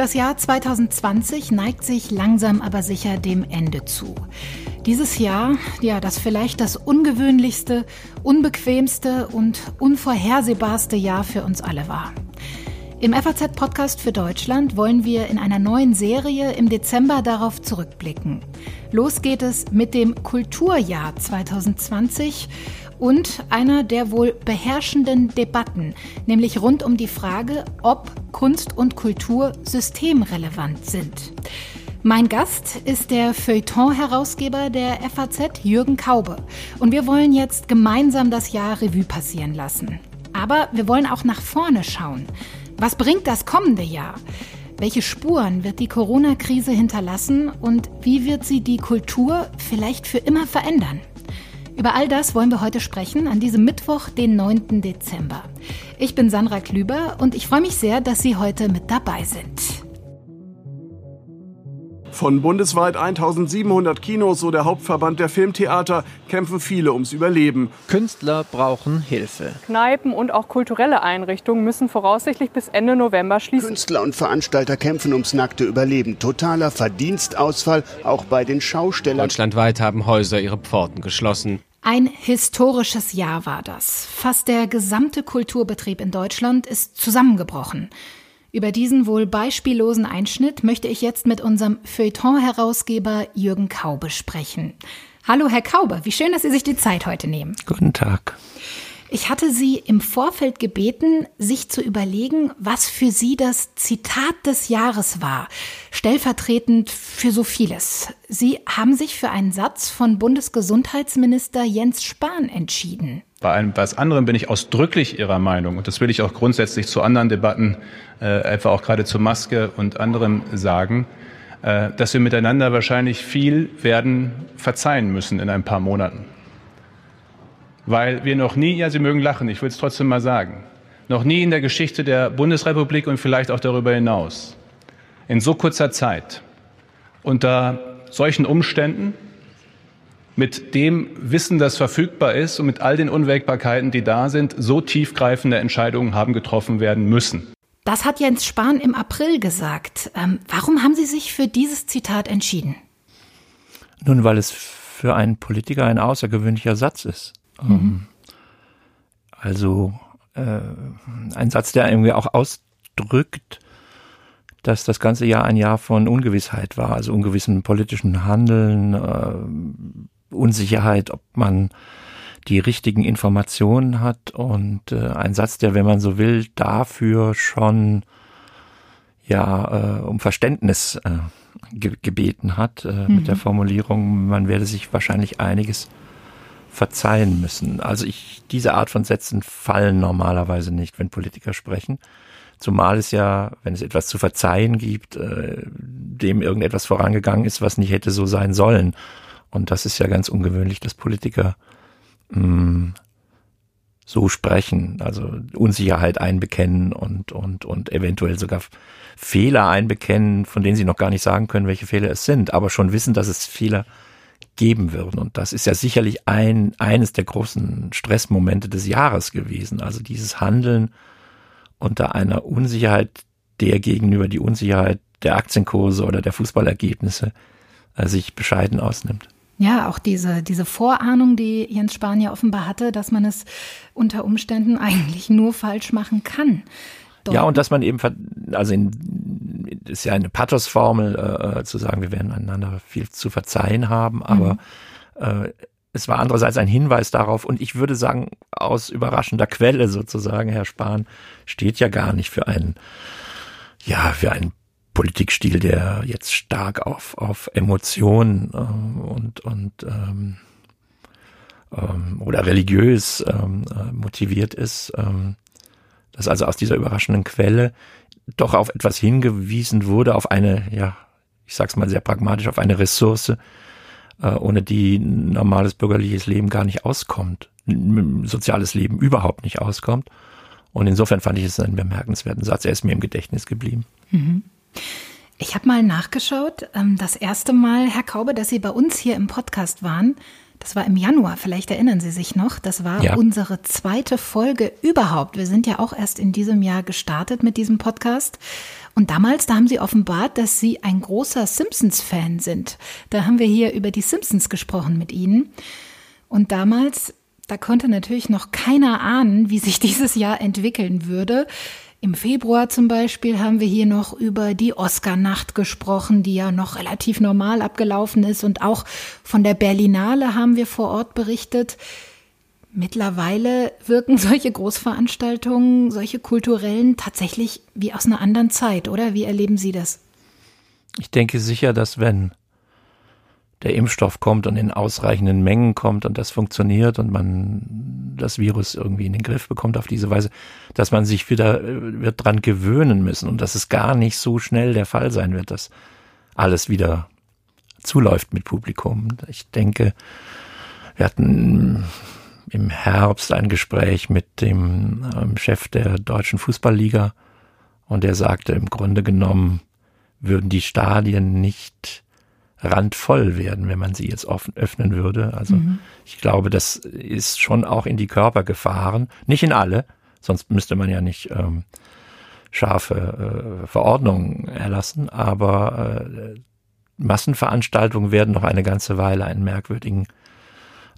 Das Jahr 2020 neigt sich langsam aber sicher dem Ende zu. Dieses Jahr, ja, das vielleicht das ungewöhnlichste, unbequemste und unvorhersehbarste Jahr für uns alle war. Im FAZ-Podcast für Deutschland wollen wir in einer neuen Serie im Dezember darauf zurückblicken. Los geht es mit dem Kulturjahr 2020 und einer der wohl beherrschenden Debatten, nämlich rund um die Frage, ob Kunst und Kultur systemrelevant sind. Mein Gast ist der Feuilleton-Herausgeber der FAZ, Jürgen Kaube. Und wir wollen jetzt gemeinsam das Jahr Revue passieren lassen. Aber wir wollen auch nach vorne schauen. Was bringt das kommende Jahr? Welche Spuren wird die Corona-Krise hinterlassen und wie wird sie die Kultur vielleicht für immer verändern? Über all das wollen wir heute sprechen, an diesem Mittwoch, den 9. Dezember. Ich bin Sandra Klüber und ich freue mich sehr, dass Sie heute mit dabei sind. Von bundesweit 1700 Kinos, so der Hauptverband der Filmtheater, kämpfen viele ums Überleben. Künstler brauchen Hilfe. Kneipen und auch kulturelle Einrichtungen müssen voraussichtlich bis Ende November schließen. Künstler und Veranstalter kämpfen ums nackte Überleben. Totaler Verdienstausfall auch bei den Schaustellern. Deutschlandweit haben Häuser ihre Pforten geschlossen. Ein historisches Jahr war das. Fast der gesamte Kulturbetrieb in Deutschland ist zusammengebrochen. Über diesen wohl beispiellosen Einschnitt möchte ich jetzt mit unserem Feuilleton-Herausgeber Jürgen Kaube sprechen. Hallo, Herr Kaube, wie schön, dass Sie sich die Zeit heute nehmen. Guten Tag. Ich hatte Sie im Vorfeld gebeten, sich zu überlegen, was für Sie das Zitat des Jahres war, stellvertretend für so vieles. Sie haben sich für einen Satz von Bundesgesundheitsminister Jens Spahn entschieden. Bei einem was anderem bin ich ausdrücklich Ihrer Meinung und das will ich auch grundsätzlich zu anderen Debatten, äh, etwa auch gerade zur Maske und anderem sagen, äh, dass wir miteinander wahrscheinlich viel werden verzeihen müssen in ein paar Monaten weil wir noch nie, ja, Sie mögen lachen, ich will es trotzdem mal sagen, noch nie in der Geschichte der Bundesrepublik und vielleicht auch darüber hinaus in so kurzer Zeit unter solchen Umständen mit dem Wissen, das verfügbar ist und mit all den Unwägbarkeiten, die da sind, so tiefgreifende Entscheidungen haben getroffen werden müssen. Das hat Jens Spahn im April gesagt. Ähm, warum haben Sie sich für dieses Zitat entschieden? Nun, weil es für einen Politiker ein außergewöhnlicher Satz ist. Mhm. Also äh, ein Satz, der irgendwie auch ausdrückt, dass das ganze Jahr ein Jahr von Ungewissheit war, also ungewissen politischen Handeln, äh, Unsicherheit, ob man die richtigen Informationen hat und äh, ein Satz, der, wenn man so will, dafür schon ja äh, um Verständnis äh, ge gebeten hat äh, mhm. mit der Formulierung, man werde sich wahrscheinlich einiges verzeihen müssen. Also ich, diese Art von Sätzen fallen normalerweise nicht, wenn Politiker sprechen. Zumal es ja, wenn es etwas zu verzeihen gibt, äh, dem irgendetwas vorangegangen ist, was nicht hätte so sein sollen. Und das ist ja ganz ungewöhnlich, dass Politiker mh, mm, so sprechen, also Unsicherheit einbekennen und, und, und eventuell sogar Fehler einbekennen, von denen sie noch gar nicht sagen können, welche Fehler es sind, aber schon wissen, dass es Fehler geben würden. Und das ist ja sicherlich ein, eines der großen Stressmomente des Jahres gewesen. Also dieses Handeln unter einer Unsicherheit, der gegenüber die Unsicherheit der Aktienkurse oder der Fußballergebnisse äh, sich bescheiden ausnimmt. Ja, auch diese, diese Vorahnung, die Jens Spahn ja offenbar hatte, dass man es unter Umständen eigentlich nur falsch machen kann. Dort. Ja, und dass man eben, also in, ist ja eine Pathos-Formel, äh, zu sagen, wir werden einander viel zu verzeihen haben, aber mhm. äh, es war andererseits ein Hinweis darauf, und ich würde sagen, aus überraschender Quelle sozusagen, Herr Spahn steht ja gar nicht für einen, ja, für einen Politikstil, der jetzt stark auf, auf Emotionen äh, und, und ähm, ähm, oder religiös ähm, äh, motiviert ist, ähm, dass also aus dieser überraschenden Quelle doch auf etwas hingewiesen wurde, auf eine, ja, ich sag's mal sehr pragmatisch, auf eine Ressource, äh, ohne die normales bürgerliches Leben gar nicht auskommt, soziales Leben überhaupt nicht auskommt. Und insofern fand ich es einen bemerkenswerten Satz. Er ist mir im Gedächtnis geblieben. Mhm. Ich habe mal nachgeschaut. Ähm, das erste Mal, Herr Kaube, dass Sie bei uns hier im Podcast waren, Das war im Januar, vielleicht erinnern Sie sich noch. Das war ja. unsere zweite Folge überhaupt. Wir sind ja auch erst in diesem Jahr gestartet mit diesem Podcast. Und damals, da haben Sie offenbart, dass Sie ein großer Simpsons-Fan sind. Da haben wir hier über die Simpsons gesprochen mit Ihnen. Und damals, da konnte natürlich noch keiner ahnen, wie sich dieses Jahr entwickeln würde. Im Februar zum Beispiel haben wir hier noch über die Oscar-Nacht gesprochen, die ja noch relativ normal abgelaufen ist. Und auch von der Berlinale haben wir vor Ort berichtet. Mittlerweile wirken solche Großveranstaltungen, solche kulturellen tatsächlich wie aus einer anderen Zeit, oder? Wie erleben Sie das? Ich denke sicher, dass wenn der Impfstoff kommt und in ausreichenden Mengen kommt und das funktioniert und man das Virus irgendwie in den Griff bekommt auf diese Weise, dass man sich wieder äh, wird dran gewöhnen müssen und dass es gar nicht so schnell der Fall sein wird, dass alles wieder zuläuft mit Publikum. Ich denke, wir hatten im Herbst ein Gespräch mit dem ähm, Chef der deutschen Fußballliga und der sagte im Grunde genommen würden die Stadien nicht randvoll werden, wenn man sie jetzt offen öffnen würde. Also mhm. ich glaube, das ist schon auch in die Körper gefahren. Nicht in alle, sonst müsste man ja nicht ähm, scharfe äh, Verordnungen erlassen, aber äh, Massenveranstaltungen werden noch eine ganze Weile einen merkwürdigen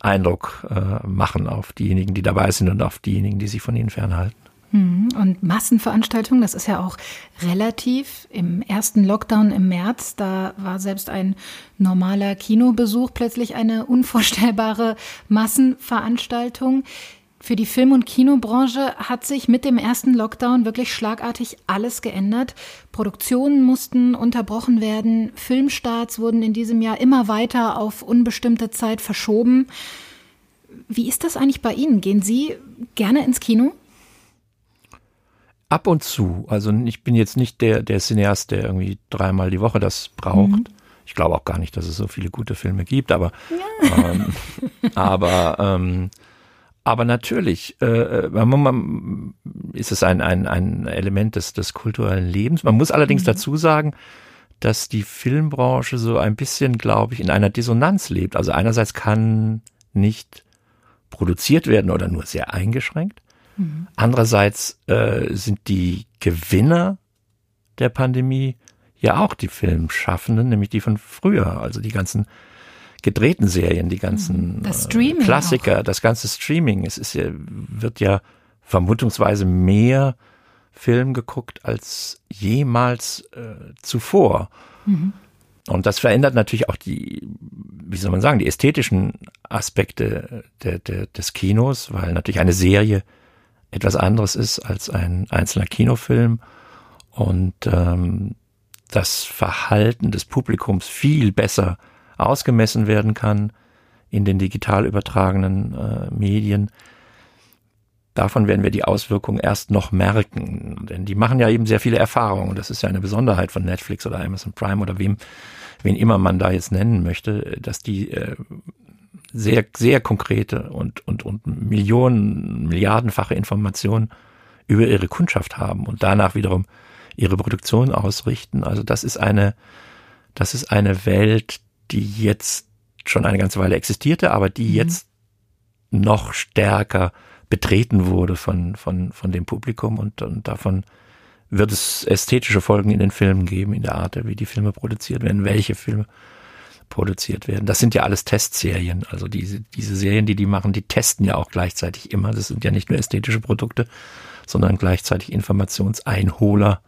Eindruck äh, machen auf diejenigen, die dabei sind und auf diejenigen, die sich von ihnen fernhalten. Mhm. Und Massenveranstaltungen, das ist ja auch relativ. Im ersten Lockdown im März, da war selbst ein normaler Kinobesuch plötzlich eine unvorstellbare Massenveranstaltung. Für die Film- und Kinobranche hat sich mit dem ersten Lockdown wirklich schlagartig alles geändert. Produktionen mussten unterbrochen werden, Filmstarts wurden in diesem Jahr immer weiter auf unbestimmte Zeit verschoben. Wie ist das eigentlich bei Ihnen? Gehen Sie gerne ins Kino? Ab und zu. Also ich bin jetzt nicht der, der Cineast, der irgendwie dreimal die Woche das braucht. Mhm. Ich glaube auch gar nicht, dass es so viele gute Filme gibt, aber, ja. ähm, aber, ähm, aber natürlich äh, man, man, ist es ein, ein, ein Element des, des kulturellen Lebens. Man muss allerdings mhm. dazu sagen, dass die Filmbranche so ein bisschen, glaube ich, in einer Dissonanz lebt. Also einerseits kann nicht produziert werden oder nur sehr eingeschränkt. Mhm. Andererseits äh, sind die Gewinner der Pandemie ja auch die Filmschaffenden, nämlich die von früher, also die ganzen gedrehten Serien, die ganzen mhm. das äh, Klassiker, auch. das ganze Streaming. Es ist ja, wird ja vermutungsweise mehr Film geguckt als jemals äh, zuvor. Mhm. Und das verändert natürlich auch die, wie soll man sagen, die ästhetischen Aspekte der, der, des Kinos, weil natürlich eine Serie etwas anderes ist als ein einzelner Kinofilm und ähm, das Verhalten des Publikums viel besser ausgemessen werden kann in den digital übertragenen äh, Medien. Davon werden wir die Auswirkungen erst noch merken, denn die machen ja eben sehr viele Erfahrungen. Das ist ja eine Besonderheit von Netflix oder Amazon Prime oder wem, wen immer man da jetzt nennen möchte, dass die äh, sehr, sehr konkrete und, und, und Millionen, Milliardenfache Informationen über ihre Kundschaft haben und danach wiederum ihre Produktion ausrichten. Also das ist eine, das ist eine Welt, die jetzt schon eine ganze Weile existierte, aber die mhm. jetzt noch stärker betreten wurde von, von, von dem Publikum und, und davon wird es ästhetische Folgen in den Filmen geben, in der Art, wie die Filme produziert werden, welche Filme produziert werden. Das sind ja alles Testserien. Also diese, diese Serien, die die machen, die testen ja auch gleichzeitig immer. Das sind ja nicht nur ästhetische Produkte, sondern gleichzeitig Informationseinholer.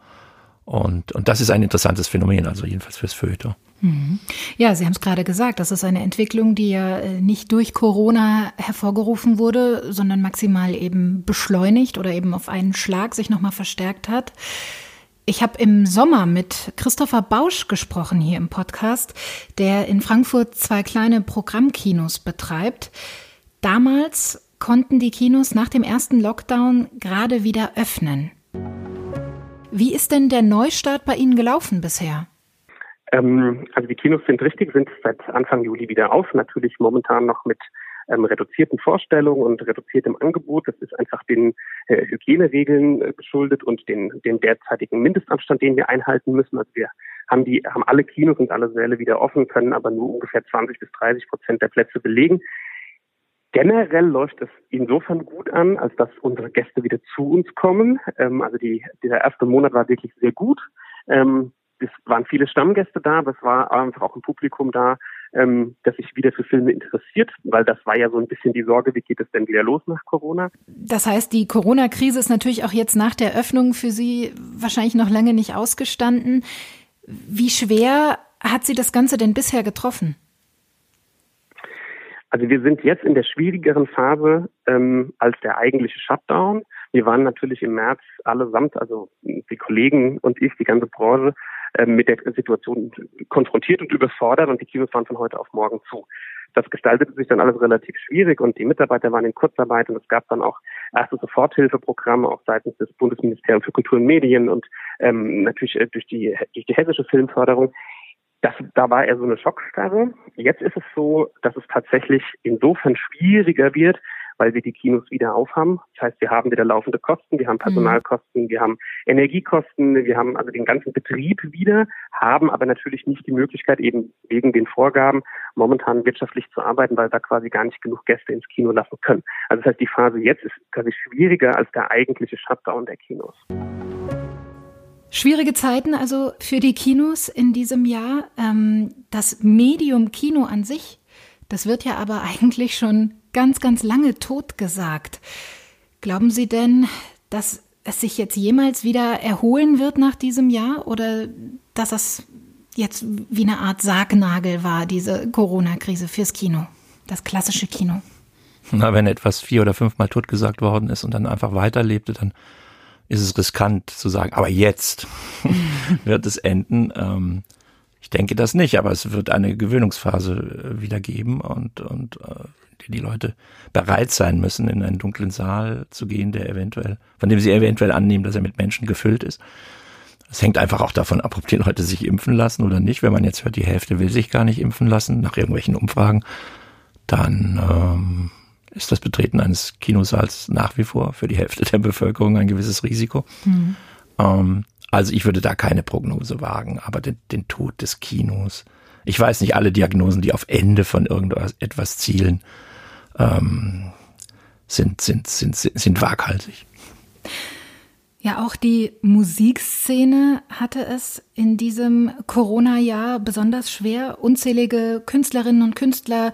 Und, und das ist ein interessantes Phänomen, also jedenfalls fürs Feuilleton. Mhm. Ja, Sie haben es gerade gesagt, das ist eine Entwicklung, die ja äh, nicht durch Corona hervorgerufen wurde, sondern maximal eben beschleunigt oder eben auf einen Schlag sich nochmal verstärkt hat. Ich habe im Sommer mit Christopher Bausch gesprochen hier im Podcast, der in Frankfurt zwei kleine Programmkinos betreibt. Damals konnten die Kinos nach dem ersten Lockdown gerade wieder öffnen. Wie ist denn der Neustart bei Ihnen gelaufen bisher? Ähm, also die Kinos sind richtig, sind seit Anfang Juli wieder auf, natürlich momentan noch mit ähm, reduzierten Vorstellungen und reduziertem Angebot. Das ist einfach den äh, Hygieneregeln äh, geschuldet und den, den derzeitigen Mindestabstand, den wir einhalten müssen. Also wir haben die, haben alle Kinos und alle Säle wieder offen, können aber nur ungefähr 20 bis 30 Prozent der Plätze belegen. Generell läuft es insofern gut an, als dass unsere Gäste wieder zu uns kommen. Ähm, also die, dieser erste Monat war wirklich sehr gut. Ähm, es waren viele Stammgäste da, aber es war einfach auch ein Publikum da, ähm, das sich wieder für Filme interessiert, weil das war ja so ein bisschen die Sorge, wie geht es denn wieder los nach Corona? Das heißt, die Corona-Krise ist natürlich auch jetzt nach der Öffnung für Sie wahrscheinlich noch lange nicht ausgestanden. Wie schwer hat Sie das Ganze denn bisher getroffen? Also wir sind jetzt in der schwierigeren Phase ähm, als der eigentliche Shutdown. Wir waren natürlich im März allesamt, also die Kollegen und ich, die ganze Branche, mit der Situation konfrontiert und überfordert und die Kinos waren von heute auf morgen zu. Das gestaltete sich dann alles relativ schwierig und die Mitarbeiter waren in Kurzarbeit und es gab dann auch erste Soforthilfeprogramme auch seitens des Bundesministeriums für Kultur und Medien und ähm, natürlich äh, durch die durch die hessische Filmförderung. Das, da war eher so eine Schockstarre. Jetzt ist es so, dass es tatsächlich insofern schwieriger wird, weil wir die Kinos wieder aufhaben. Das heißt, wir haben wieder laufende Kosten, wir haben Personalkosten, wir haben Energiekosten, wir haben also den ganzen Betrieb wieder, haben aber natürlich nicht die Möglichkeit, eben wegen den Vorgaben momentan wirtschaftlich zu arbeiten, weil da quasi gar nicht genug Gäste ins Kino lassen können. Also das heißt, die Phase jetzt ist quasi schwieriger als der eigentliche Shutdown der Kinos. Schwierige Zeiten also für die Kinos in diesem Jahr. Ähm, das Medium Kino an sich, das wird ja aber eigentlich schon ganz, ganz lange totgesagt. Glauben Sie denn, dass es sich jetzt jemals wieder erholen wird nach diesem Jahr oder dass es jetzt wie eine Art Sargnagel war, diese Corona-Krise fürs Kino, das klassische Kino? Na, wenn etwas vier oder fünfmal totgesagt worden ist und dann einfach weiterlebte, dann ist es riskant zu sagen, aber jetzt wird es enden. Ähm, ich denke das nicht, aber es wird eine Gewöhnungsphase äh, wieder geben und, und äh, die Leute bereit sein müssen, in einen dunklen Saal zu gehen, der eventuell, von dem sie eventuell annehmen, dass er mit Menschen gefüllt ist. Es hängt einfach auch davon ab, ob die Leute sich impfen lassen oder nicht. Wenn man jetzt hört, die Hälfte will sich gar nicht impfen lassen, nach irgendwelchen Umfragen, dann ähm, ist das Betreten eines Kinosaals nach wie vor für die Hälfte der Bevölkerung ein gewisses Risiko. Mhm. Ähm, also ich würde da keine Prognose wagen, aber den, den Tod des Kinos. Ich weiß nicht, alle Diagnosen, die auf Ende von irgendetwas zielen, ähm, sind, sind, sind, sind, sind waghalsig. Ja, auch die Musikszene hatte es in diesem Corona-Jahr besonders schwer. Unzählige Künstlerinnen und Künstler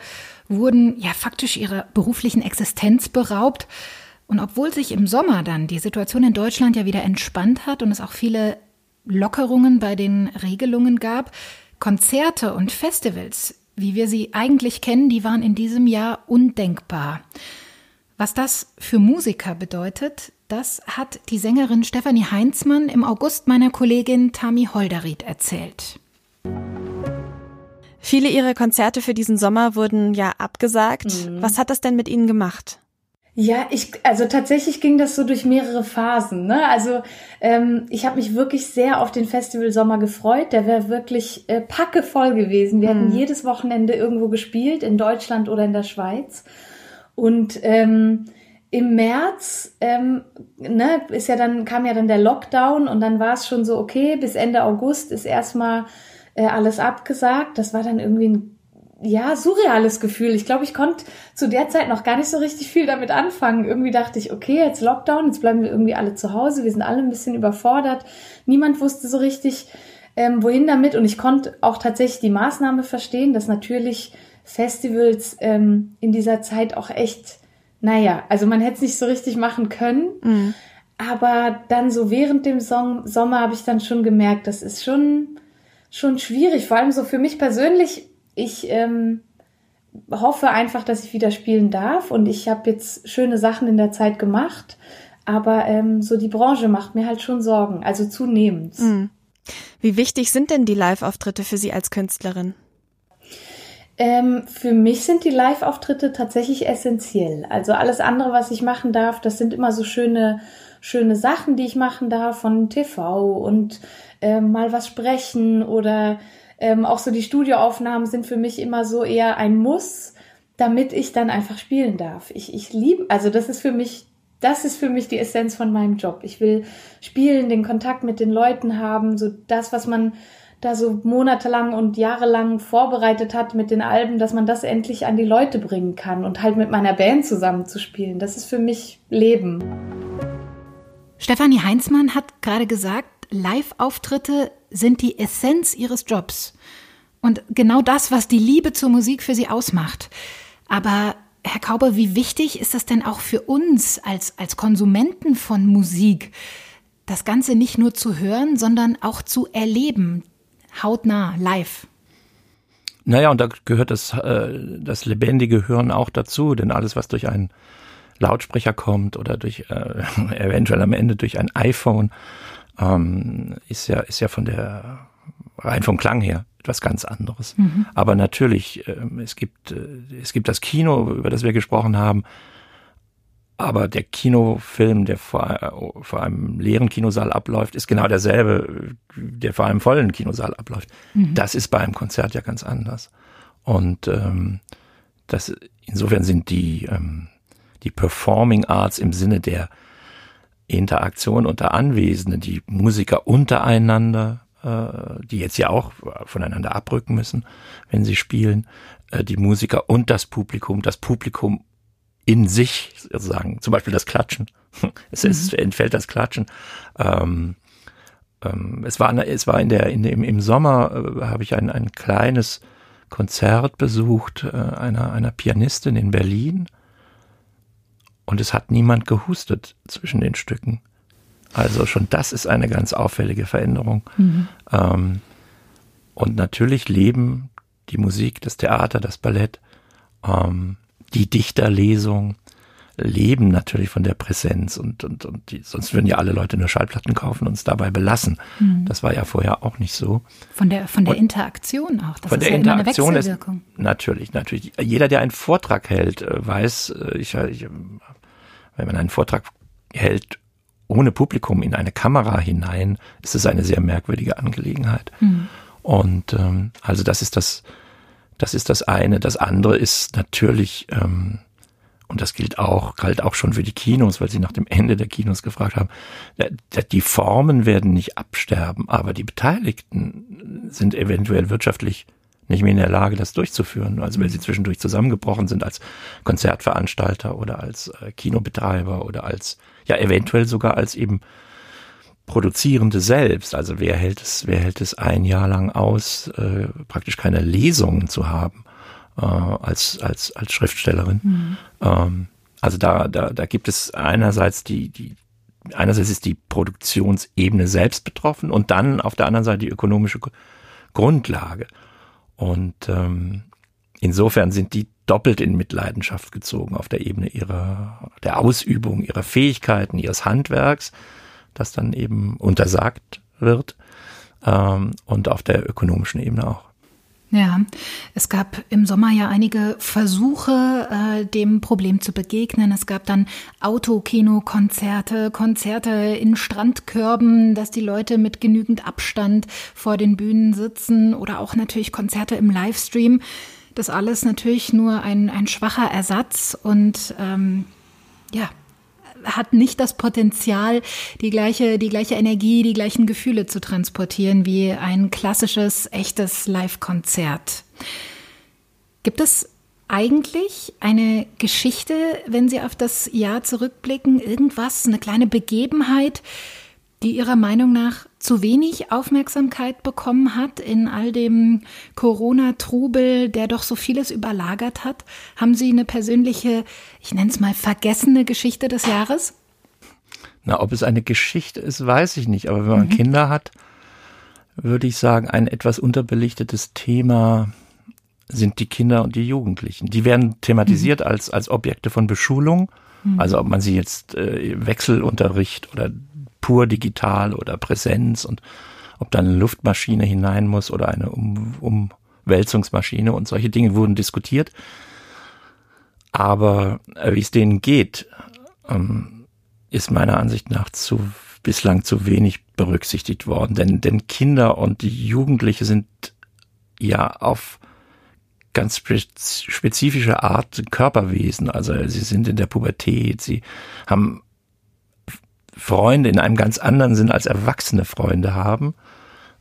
wurden ja faktisch ihrer beruflichen Existenz beraubt. Und obwohl sich im Sommer dann die Situation in Deutschland ja wieder entspannt hat und es auch viele Lockerungen bei den Regelungen gab, Konzerte und Festivals wie wir sie eigentlich kennen, die waren in diesem Jahr undenkbar. Was das für Musiker bedeutet, das hat die Sängerin Stefanie Heinzmann im August meiner Kollegin Tami Holderried erzählt. Viele ihrer Konzerte für diesen Sommer wurden ja abgesagt. Mhm. Was hat das denn mit Ihnen gemacht? Ja, ich, also tatsächlich ging das so durch mehrere Phasen. Ne? Also ähm, ich habe mich wirklich sehr auf den Festival Sommer gefreut. Der wäre wirklich äh, packevoll gewesen. Wir mhm. hätten jedes Wochenende irgendwo gespielt, in Deutschland oder in der Schweiz. Und ähm, im März ähm, ne, ist ja dann kam ja dann der Lockdown und dann war es schon so okay bis Ende August ist erstmal äh, alles abgesagt. Das war dann irgendwie ein ja, surreales Gefühl. Ich glaube, ich konnte zu der Zeit noch gar nicht so richtig viel damit anfangen. Irgendwie dachte ich, okay, jetzt Lockdown, jetzt bleiben wir irgendwie alle zu Hause, wir sind alle ein bisschen überfordert. Niemand wusste so richtig, ähm, wohin damit. Und ich konnte auch tatsächlich die Maßnahme verstehen, dass natürlich Festivals ähm, in dieser Zeit auch echt, naja, also man hätte es nicht so richtig machen können. Mhm. Aber dann so während dem Song Sommer habe ich dann schon gemerkt, das ist schon, schon schwierig. Vor allem so für mich persönlich ich ähm, hoffe einfach, dass ich wieder spielen darf und ich habe jetzt schöne Sachen in der Zeit gemacht, aber ähm, so die Branche macht mir halt schon Sorgen, also zunehmend. Mhm. Wie wichtig sind denn die Live-Auftritte für Sie als Künstlerin? Ähm, für mich sind die Live-Auftritte tatsächlich essentiell. Also alles andere, was ich machen darf, das sind immer so schöne, schöne Sachen, die ich machen darf von TV und äh, mal was sprechen oder ähm, auch so die Studioaufnahmen sind für mich immer so eher ein Muss, damit ich dann einfach spielen darf. Ich, ich liebe, also das ist für mich, das ist für mich die Essenz von meinem Job. Ich will spielen, den Kontakt mit den Leuten haben, so das, was man da so monatelang und jahrelang vorbereitet hat mit den Alben, dass man das endlich an die Leute bringen kann und halt mit meiner Band zusammenzuspielen. Das ist für mich Leben. Stefanie Heinzmann hat gerade gesagt, Live-Auftritte sind die Essenz ihres Jobs. Und genau das, was die Liebe zur Musik für sie ausmacht. Aber Herr Kauber, wie wichtig ist das denn auch für uns als, als Konsumenten von Musik, das Ganze nicht nur zu hören, sondern auch zu erleben, hautnah, live? Naja, und da gehört das, äh, das lebendige Hören auch dazu, denn alles, was durch einen Lautsprecher kommt oder durch äh, eventuell am Ende durch ein iPhone, ähm, ist ja ist ja von der rein vom Klang her etwas ganz anderes. Mhm. Aber natürlich, äh, es gibt äh, es gibt das Kino, über das wir gesprochen haben. Aber der Kinofilm, der vor, vor einem leeren Kinosaal abläuft, ist genau derselbe, der vor einem vollen Kinosaal abläuft. Mhm. Das ist bei einem Konzert ja ganz anders. Und ähm, das insofern sind die ähm, die Performing Arts im Sinne der Interaktion unter Anwesenden, die Musiker untereinander, äh, die jetzt ja auch voneinander abrücken müssen, wenn sie spielen, äh, die Musiker und das Publikum, das Publikum in sich sozusagen, zum Beispiel das Klatschen. Es, mhm. es entfällt das Klatschen. Ähm, ähm, es war, es war in der, in dem, im Sommer äh, habe ich ein, ein kleines Konzert besucht äh, einer, einer Pianistin in Berlin und es hat niemand gehustet zwischen den Stücken. Also schon das ist eine ganz auffällige Veränderung. Mhm. Ähm, und natürlich leben die Musik, das Theater, das Ballett, ähm, die Dichterlesung, leben natürlich von der Präsenz und, und, und die, sonst würden ja alle Leute nur Schallplatten kaufen und es dabei belassen. Mhm. Das war ja vorher auch nicht so. Von der, von der und Interaktion auch. Das von ist der ja Interaktion ist natürlich, natürlich. Jeder, der einen Vortrag hält, äh, weiß, äh, ich, ich wenn man einen Vortrag hält ohne Publikum in eine Kamera hinein, ist es eine sehr merkwürdige Angelegenheit. Mhm. Und ähm, also das ist das, das ist das eine. Das andere ist natürlich, ähm, und das gilt auch, galt auch schon für die Kinos, weil Sie nach dem Ende der Kinos gefragt haben, die Formen werden nicht absterben, aber die Beteiligten sind eventuell wirtschaftlich nicht mehr in der Lage, das durchzuführen. Also wenn sie zwischendurch zusammengebrochen sind als Konzertveranstalter oder als äh, Kinobetreiber oder als, ja, eventuell sogar als eben Produzierende selbst. Also wer hält es, wer hält es ein Jahr lang aus, äh, praktisch keine Lesungen zu haben äh, als, als, als Schriftstellerin. Mhm. Ähm, also da, da, da gibt es einerseits die, die, einerseits ist die Produktionsebene selbst betroffen und dann auf der anderen Seite die ökonomische Grundlage. Und ähm, insofern sind die doppelt in Mitleidenschaft gezogen auf der Ebene ihrer der Ausübung ihrer Fähigkeiten, ihres Handwerks, das dann eben untersagt wird, ähm, und auf der ökonomischen Ebene auch. Ja, es gab im Sommer ja einige Versuche, äh, dem Problem zu begegnen. Es gab dann Autokino-Konzerte, Konzerte in Strandkörben, dass die Leute mit genügend Abstand vor den Bühnen sitzen oder auch natürlich Konzerte im Livestream. Das alles natürlich nur ein, ein schwacher Ersatz und ähm, ja, hat nicht das Potenzial, die gleiche, die gleiche Energie, die gleichen Gefühle zu transportieren wie ein klassisches, echtes Live-Konzert. Gibt es eigentlich eine Geschichte, wenn Sie auf das Jahr zurückblicken, irgendwas, eine kleine Begebenheit, die Ihrer Meinung nach zu wenig Aufmerksamkeit bekommen hat in all dem Corona-Trubel, der doch so vieles überlagert hat? Haben Sie eine persönliche, ich nenne es mal, vergessene Geschichte des Jahres? Na, ob es eine Geschichte ist, weiß ich nicht. Aber wenn man mhm. Kinder hat, würde ich sagen, ein etwas unterbelichtetes Thema sind die Kinder und die Jugendlichen. Die werden thematisiert mhm. als, als Objekte von Beschulung. Mhm. Also ob man sie jetzt äh, Wechselunterricht oder pur digital oder Präsenz und ob da eine Luftmaschine hinein muss oder eine um Umwälzungsmaschine und solche Dinge wurden diskutiert. Aber äh, wie es denen geht, ähm, ist meiner Ansicht nach zu bislang zu wenig berücksichtigt worden. Denn, denn Kinder und Jugendliche sind ja auf ganz spezifische Art Körperwesen. Also sie sind in der Pubertät, sie haben Freunde in einem ganz anderen Sinn als erwachsene Freunde haben.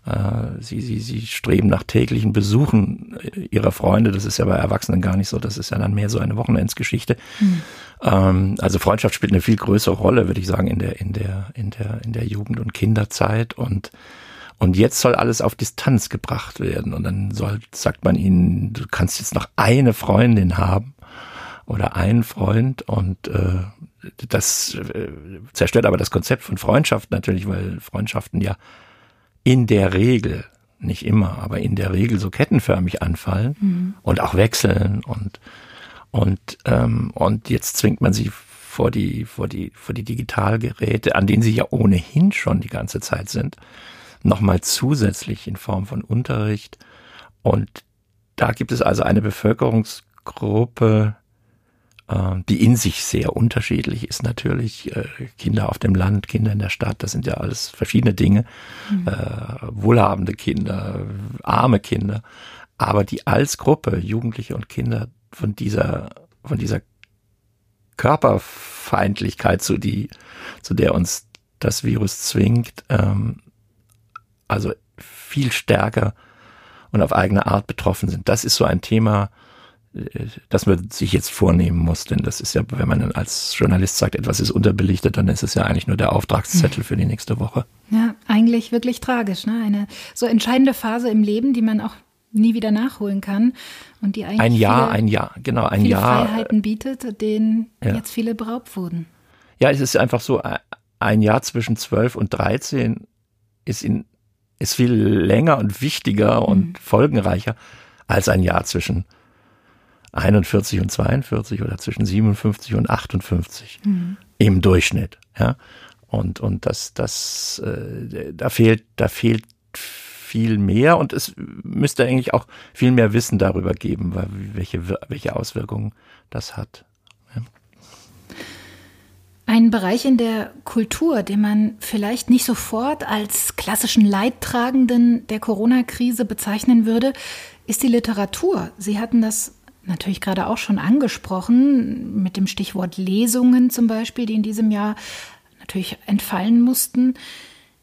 Äh, sie, sie, sie streben nach täglichen Besuchen ihrer Freunde. Das ist ja bei Erwachsenen gar nicht so. Das ist ja dann mehr so eine Wochenendsgeschichte. Mhm. Also Freundschaft spielt eine viel größere Rolle, würde ich sagen, in der, in der, in der, in der Jugend- und Kinderzeit. Und, und jetzt soll alles auf Distanz gebracht werden. Und dann soll, sagt man ihnen, du kannst jetzt noch eine Freundin haben oder einen Freund und äh, das äh, zerstört aber das Konzept von Freundschaft natürlich, weil Freundschaften ja in der Regel, nicht immer, aber in der Regel so kettenförmig anfallen mhm. und auch wechseln und und ähm, und jetzt zwingt man sie vor die vor die vor die Digitalgeräte, an denen sie ja ohnehin schon die ganze Zeit sind, nochmal zusätzlich in Form von Unterricht und da gibt es also eine Bevölkerungsgruppe, die in sich sehr unterschiedlich ist natürlich. Äh, Kinder auf dem Land, Kinder in der Stadt, das sind ja alles verschiedene Dinge. Mhm. Äh, wohlhabende Kinder, arme Kinder. Aber die als Gruppe, Jugendliche und Kinder, von dieser, von dieser Körperfeindlichkeit, zu, die, zu der uns das Virus zwingt, ähm, also viel stärker und auf eigene Art betroffen sind. Das ist so ein Thema, das man sich jetzt vornehmen muss, denn das ist ja, wenn man als Journalist sagt, etwas ist unterbelichtet, dann ist es ja eigentlich nur der Auftragszettel für die nächste Woche. Ja, eigentlich wirklich tragisch, ne? Eine so entscheidende Phase im Leben, die man auch nie wieder nachholen kann und die eigentlich ein Jahr, ein Jahr, genau, ein viele Jahr Freiheiten bietet, denen ja. jetzt viele beraubt wurden. Ja, es ist einfach so, ein Jahr zwischen 12 und 13 ist in ist viel länger und wichtiger und mhm. folgenreicher als ein Jahr zwischen 41 und 42 oder zwischen 57 und 58 mhm. im Durchschnitt. Ja, und und das das äh, da fehlt da fehlt viel mehr und es müsste eigentlich auch viel mehr Wissen darüber geben, weil, welche welche Auswirkungen das hat. Ja. Ein Bereich in der Kultur, den man vielleicht nicht sofort als klassischen Leidtragenden der Corona-Krise bezeichnen würde, ist die Literatur. Sie hatten das natürlich gerade auch schon angesprochen, mit dem Stichwort Lesungen zum Beispiel, die in diesem Jahr natürlich entfallen mussten.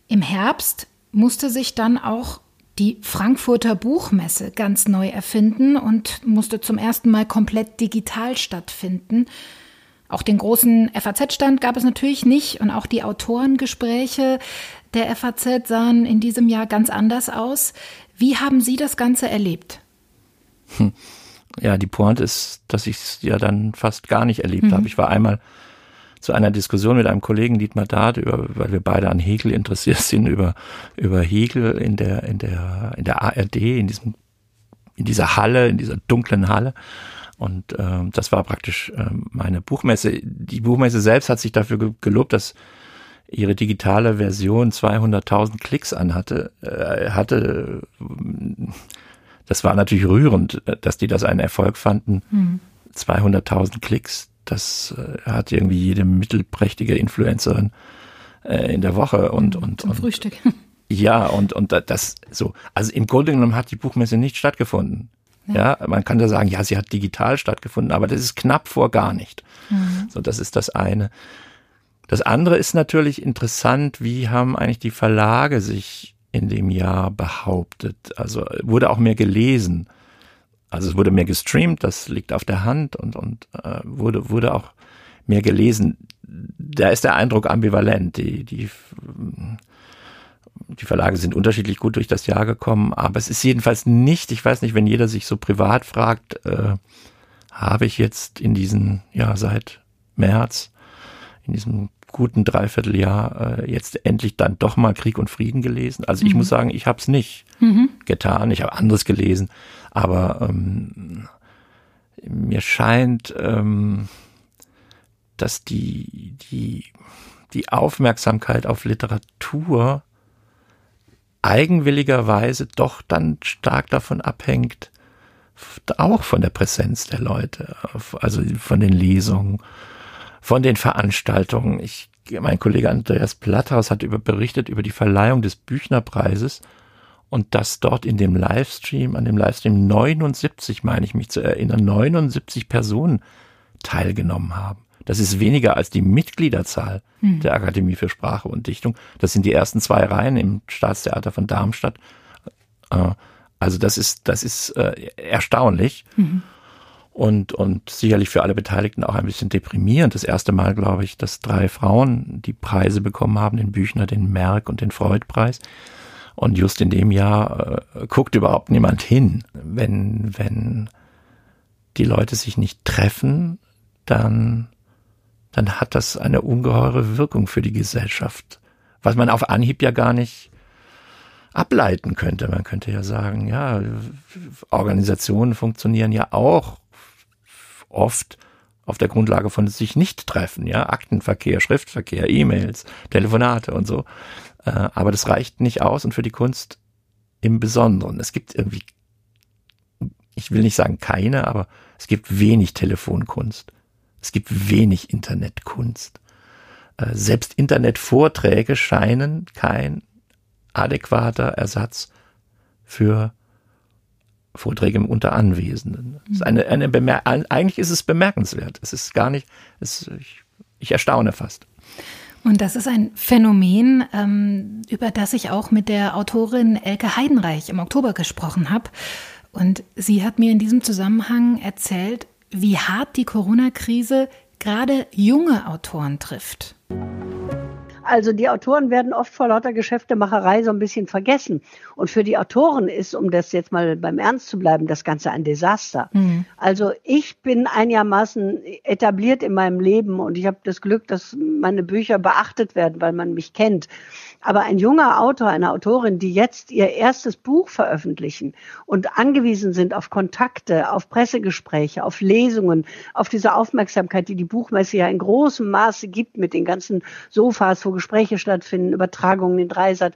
Im Herbst musste sich dann auch die Frankfurter Buchmesse ganz neu erfinden und musste zum ersten Mal komplett digital stattfinden. Auch den großen FAZ-Stand gab es natürlich nicht und auch die Autorengespräche der FAZ sahen in diesem Jahr ganz anders aus. Wie haben Sie das Ganze erlebt? Hm ja, die Pointe ist, dass ich es ja dann fast gar nicht erlebt mhm. habe. Ich war einmal zu einer Diskussion mit einem Kollegen Dietmar Dade, über, weil wir beide an Hegel interessiert sind, über, über Hegel in der, in der, in der ARD, in diesem, in dieser Halle, in dieser dunklen Halle. Und ähm, das war praktisch ähm, meine Buchmesse. Die Buchmesse selbst hat sich dafür gelobt, dass ihre digitale Version 200.000 Klicks anhatte, äh, hatte das war natürlich rührend, äh, dass die das einen Erfolg fanden. Mhm. 200.000 Klicks, das äh, hat irgendwie jede mittelprächtige Influencerin äh, in der Woche und und Zum und, Frühstück. Ja, und und das so. Also im Grunde genommen hat die Buchmesse nicht stattgefunden. Ja. ja, man kann da sagen, ja, sie hat digital stattgefunden, aber das ist knapp vor gar nicht. Mhm. So, das ist das eine. Das andere ist natürlich interessant, wie haben eigentlich die Verlage sich in dem Jahr behauptet. Also wurde auch mehr gelesen. Also es wurde mehr gestreamt, das liegt auf der Hand und, und äh, wurde, wurde auch mehr gelesen. Da ist der Eindruck ambivalent. Die, die, die Verlage sind unterschiedlich gut durch das Jahr gekommen, aber es ist jedenfalls nicht, ich weiß nicht, wenn jeder sich so privat fragt, äh, habe ich jetzt in diesen, ja, seit März, in diesem guten Dreivierteljahr äh, jetzt endlich dann doch mal Krieg und Frieden gelesen. Also ich mhm. muss sagen, ich habe es nicht mhm. getan. Ich habe anderes gelesen, aber ähm, mir scheint, ähm, dass die die die Aufmerksamkeit auf Literatur eigenwilligerweise doch dann stark davon abhängt, auch von der Präsenz der Leute, also von den Lesungen von den Veranstaltungen. Ich, mein Kollege Andreas Platthaus hat über, berichtet über die Verleihung des Büchnerpreises und dass dort in dem Livestream, an dem Livestream 79, meine ich mich zu erinnern, 79 Personen teilgenommen haben. Das ist weniger als die Mitgliederzahl hm. der Akademie für Sprache und Dichtung. Das sind die ersten zwei Reihen im Staatstheater von Darmstadt. Äh, also das ist, das ist äh, erstaunlich. Mhm. Und, und sicherlich für alle Beteiligten auch ein bisschen deprimierend. Das erste Mal, glaube ich, dass drei Frauen die Preise bekommen haben, den Büchner, den Merck und den Freud-Preis. Und just in dem Jahr äh, guckt überhaupt niemand hin. Wenn, wenn die Leute sich nicht treffen, dann, dann hat das eine ungeheure Wirkung für die Gesellschaft. Was man auf Anhieb ja gar nicht ableiten könnte. Man könnte ja sagen, ja, Organisationen funktionieren ja auch oft auf der Grundlage von sich nicht treffen, ja, Aktenverkehr, Schriftverkehr, E-Mails, Telefonate und so. Äh, aber das reicht nicht aus und für die Kunst im Besonderen. Es gibt irgendwie, ich will nicht sagen keine, aber es gibt wenig Telefonkunst. Es gibt wenig Internetkunst. Äh, selbst Internetvorträge scheinen kein adäquater Ersatz für Vorträge unter Anwesenden. Ist eine, eine eigentlich ist es bemerkenswert. Es ist gar nicht, es, ich, ich erstaune fast. Und das ist ein Phänomen, ähm, über das ich auch mit der Autorin Elke Heidenreich im Oktober gesprochen habe. Und sie hat mir in diesem Zusammenhang erzählt, wie hart die Corona-Krise gerade junge Autoren trifft. Also die Autoren werden oft vor lauter Geschäftemacherei so ein bisschen vergessen. Und für die Autoren ist, um das jetzt mal beim Ernst zu bleiben, das Ganze ein Desaster. Mhm. Also ich bin einigermaßen etabliert in meinem Leben und ich habe das Glück, dass meine Bücher beachtet werden, weil man mich kennt. Aber ein junger Autor, eine Autorin, die jetzt ihr erstes Buch veröffentlichen und angewiesen sind auf Kontakte, auf Pressegespräche, auf Lesungen, auf diese Aufmerksamkeit, die die Buchmesse ja in großem Maße gibt mit den ganzen Sofas, wo Gespräche stattfinden, Übertragungen in Dreisat,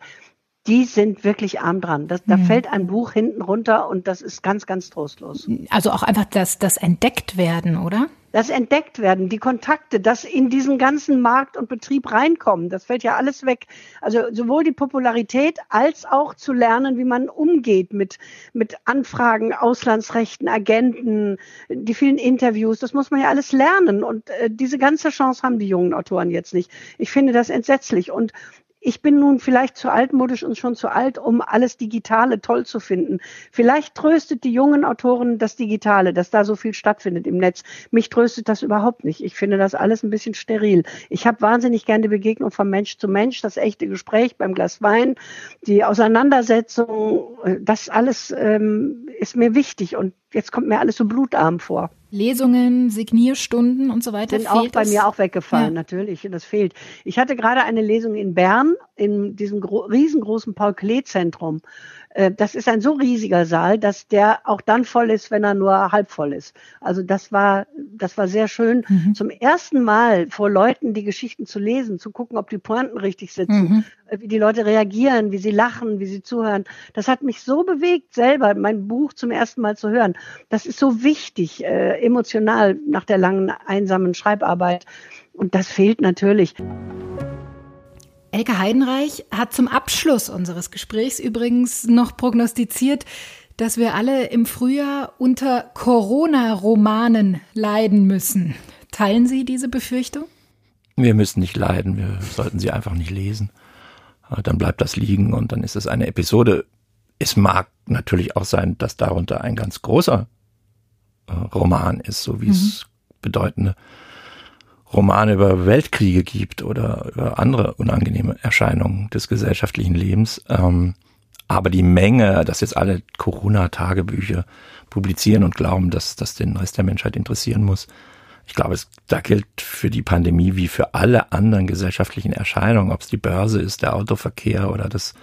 die sind wirklich arm dran. Das, da mhm. fällt ein Buch hinten runter und das ist ganz, ganz trostlos. Also auch einfach das, das entdeckt werden, oder? das entdeckt werden, die Kontakte, das in diesen ganzen Markt und Betrieb reinkommen, das fällt ja alles weg. Also sowohl die Popularität als auch zu lernen, wie man umgeht mit, mit Anfragen, Auslandsrechten, Agenten, die vielen Interviews, das muss man ja alles lernen und äh, diese ganze Chance haben die jungen Autoren jetzt nicht. Ich finde das entsetzlich und ich bin nun vielleicht zu altmodisch und schon zu alt, um alles Digitale toll zu finden. Vielleicht tröstet die jungen Autoren das Digitale, dass da so viel stattfindet im Netz. Mich tröstet das überhaupt nicht. Ich finde das alles ein bisschen steril. Ich habe wahnsinnig gerne die Begegnung von Mensch zu Mensch, das echte Gespräch beim Glas Wein, die Auseinandersetzung, das alles ähm, ist mir wichtig und jetzt kommt mir alles so blutarm vor. Lesungen, Signierstunden und so weiter. Sind auch bei mir auch weggefallen, ja. natürlich. Das fehlt. Ich hatte gerade eine Lesung in Bern in diesem riesengroßen Paul Klee Zentrum. Äh, das ist ein so riesiger Saal, dass der auch dann voll ist, wenn er nur halb voll ist. Also das war, das war sehr schön. Mhm. Zum ersten Mal vor Leuten die Geschichten zu lesen, zu gucken, ob die Pointen richtig sitzen, mhm. Äh, wie die Leute reagieren, wie sie lachen, wie sie zuhören. Das hat mich so bewegt, selber mein Buch zum ersten Mal zu hören. Das ist so wichtig, äh, emotional nach der langen einsamen Schreibarbeit. Und das fehlt natürlich. Elke Heidenreich hat zum Abschluss unseres Gesprächs übrigens noch prognostiziert, dass wir alle im Frühjahr unter Corona-Romanen leiden müssen. Teilen Sie diese Befürchtung? Wir müssen nicht leiden, wir sollten sie einfach nicht lesen. Dann bleibt das liegen und dann ist es eine Episode. Es mag natürlich auch sein, dass darunter ein ganz großer äh, Roman ist, so wie mhm. es bedeutende Romane über Weltkriege gibt oder über andere unangenehme Erscheinungen des gesellschaftlichen Lebens. Ähm, aber die Menge, dass jetzt alle Corona-Tagebücher publizieren und glauben, dass das den Rest der Menschheit interessieren muss, ich glaube, es, da gilt für die Pandemie wie für alle anderen gesellschaftlichen Erscheinungen, ob es die Börse ist, der Autoverkehr oder das